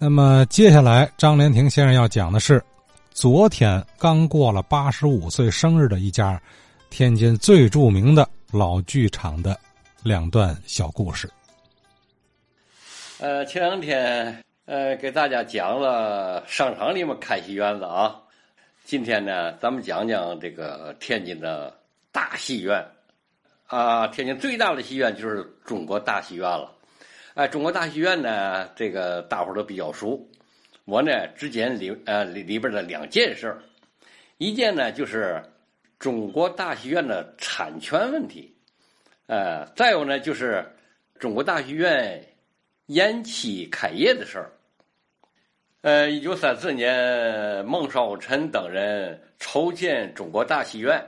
那么接下来，张连亭先生要讲的是，昨天刚过了八十五岁生日的一家天津最著名的老剧场的两段小故事。呃，前两天呃给大家讲了商场里面开戏院子啊，今天呢，咱们讲讲这个天津的大戏院啊，天津最大的戏院就是中国大戏院了。哎，中国大戏院呢，这个大伙都比较熟。我呢，只讲里呃里里边的两件事，一件呢就是中国大戏院的产权问题，呃，再有呢就是中国大戏院延期开业的事儿。呃，一九三四年，孟少臣等人筹建中国大戏院，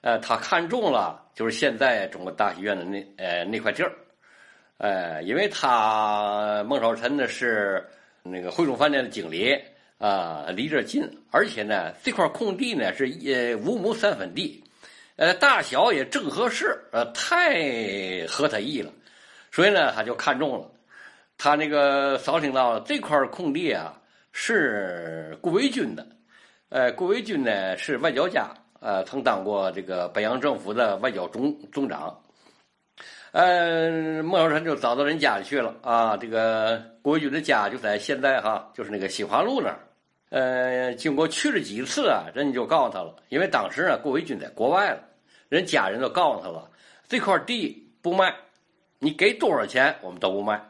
呃，他看中了就是现在中国大戏院的那呃那块地儿。呃，因为他孟少臣呢是那个汇中饭店的经理啊，离这近，而且呢这块空地呢是呃五亩三分地，呃大小也正合适，呃太合他意了，所以呢他就看中了。他那个扫听到这块空地啊是顾维钧的，呃顾维钧呢是外交家，呃曾当过这个北洋政府的外交总总长。嗯，孟少臣就找到人家里去了啊。这个顾维钧的家就在现在哈，就是那个新华路那儿。呃，经过去了几次啊，人家就告诉他了，因为当时啊，顾维钧在国外了，人家人都告诉他了，这块地不卖，你给多少钱我们都不卖。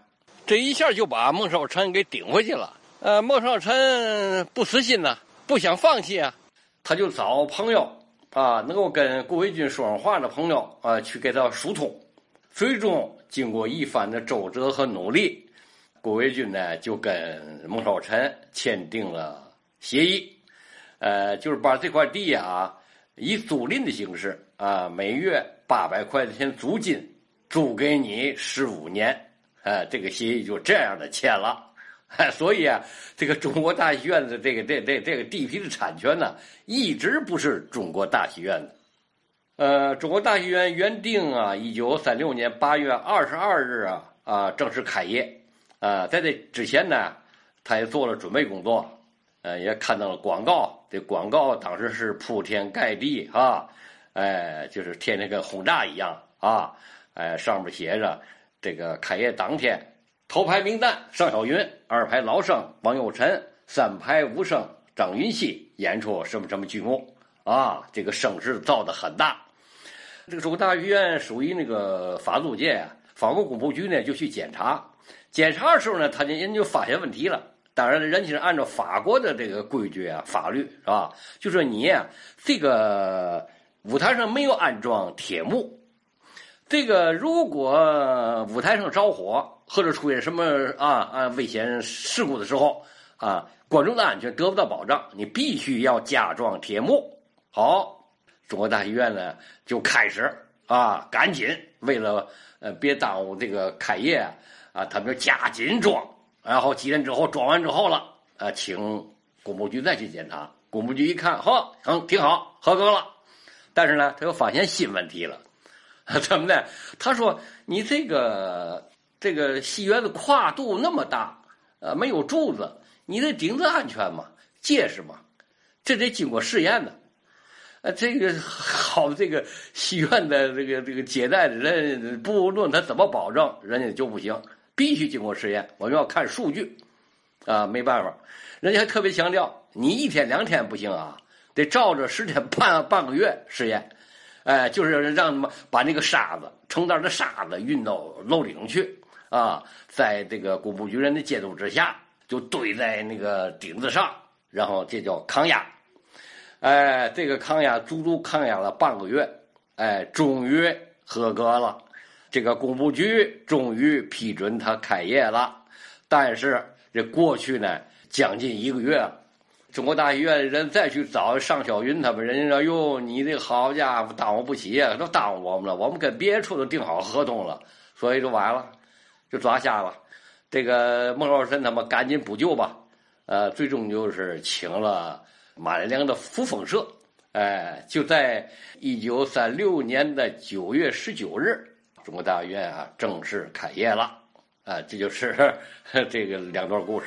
这一下就把孟少臣给顶回去了。呃，孟少臣不死心呐，不想放弃啊，他就找朋友啊，能够跟顾维钧说上话的朋友啊，去给他疏通。最终经过一番的周折和努力，顾维钧呢就跟孟少臣签订了协议，呃，就是把这块地啊以租赁的形式啊，每月八百块钱租金租给你十五年，呃，这个协议就这样的签了。所以啊，这个中国大戏院的这个这这这个地皮的产权呢，一直不是中国大戏院的。呃，中国大戏院原定啊，一九三六年八月二十二日啊啊正式开业。啊，在这之前呢，他也做了准备工作，呃，也看到了广告。这广告当时是铺天盖地啊，哎，就是天天跟轰炸一样啊，哎，上面写着这个开业当天，头排名单尚小云，二排老生王佑臣，三排武生张云熙演出什么什么剧目啊，这个声势造的很大。这个中国大剧院属于那个法租界啊，法国工部局呢就去检查，检查的时候呢，他就人就发现问题了。当然，人家是按照法国的这个规矩啊，法律是吧？就说你，这个舞台上没有安装铁幕，这个如果舞台上着火或者出现什么啊啊危险事故的时候啊，观众的安全得不到保障，你必须要加装铁幕。好。中国大戏院呢，就开始啊，赶紧为了呃别耽误这个开业啊，他们就加紧装。然后几天之后装完之后了，啊，请工部局再去检查。工部局一看，好，嗯，挺好，合格了。但是呢，他又发现新问题了，怎么的？他说：“你这个这个戏院的跨度那么大，呃，没有柱子，你的顶子安全吗？结实吗？这得经过试验的。”啊，这个好，这个戏院的这个这个接待的人，不论他怎么保证，人家就不行，必须经过实验。我们要看数据，啊，没办法，人家还特别强调，你一天两天不行啊，得照着十天半半个月实验，哎，就是让他们把那个沙子成袋的沙子运到楼顶去，啊，在这个工部局人的监督之下，就堆在那个顶子上，然后这叫抗压。哎，这个抗压足足抗压了半个月，哎，终于合格了。这个工部局终于批准他开业了。但是这过去呢，将近一个月了，中国大戏院的人再去找尚小云他们，人家说：“哟，你这好家伙，耽误不起呀，都耽误我们了。我们跟别处都订好合同了，所以就晚了，就抓瞎了。”这个孟少臣他们赶紧补救吧，呃，最终就是请了。马连良的扶风社，哎，就在一九三六年的九月十九日，中国大剧院啊正式开业了，啊，这就是 这个两段故事。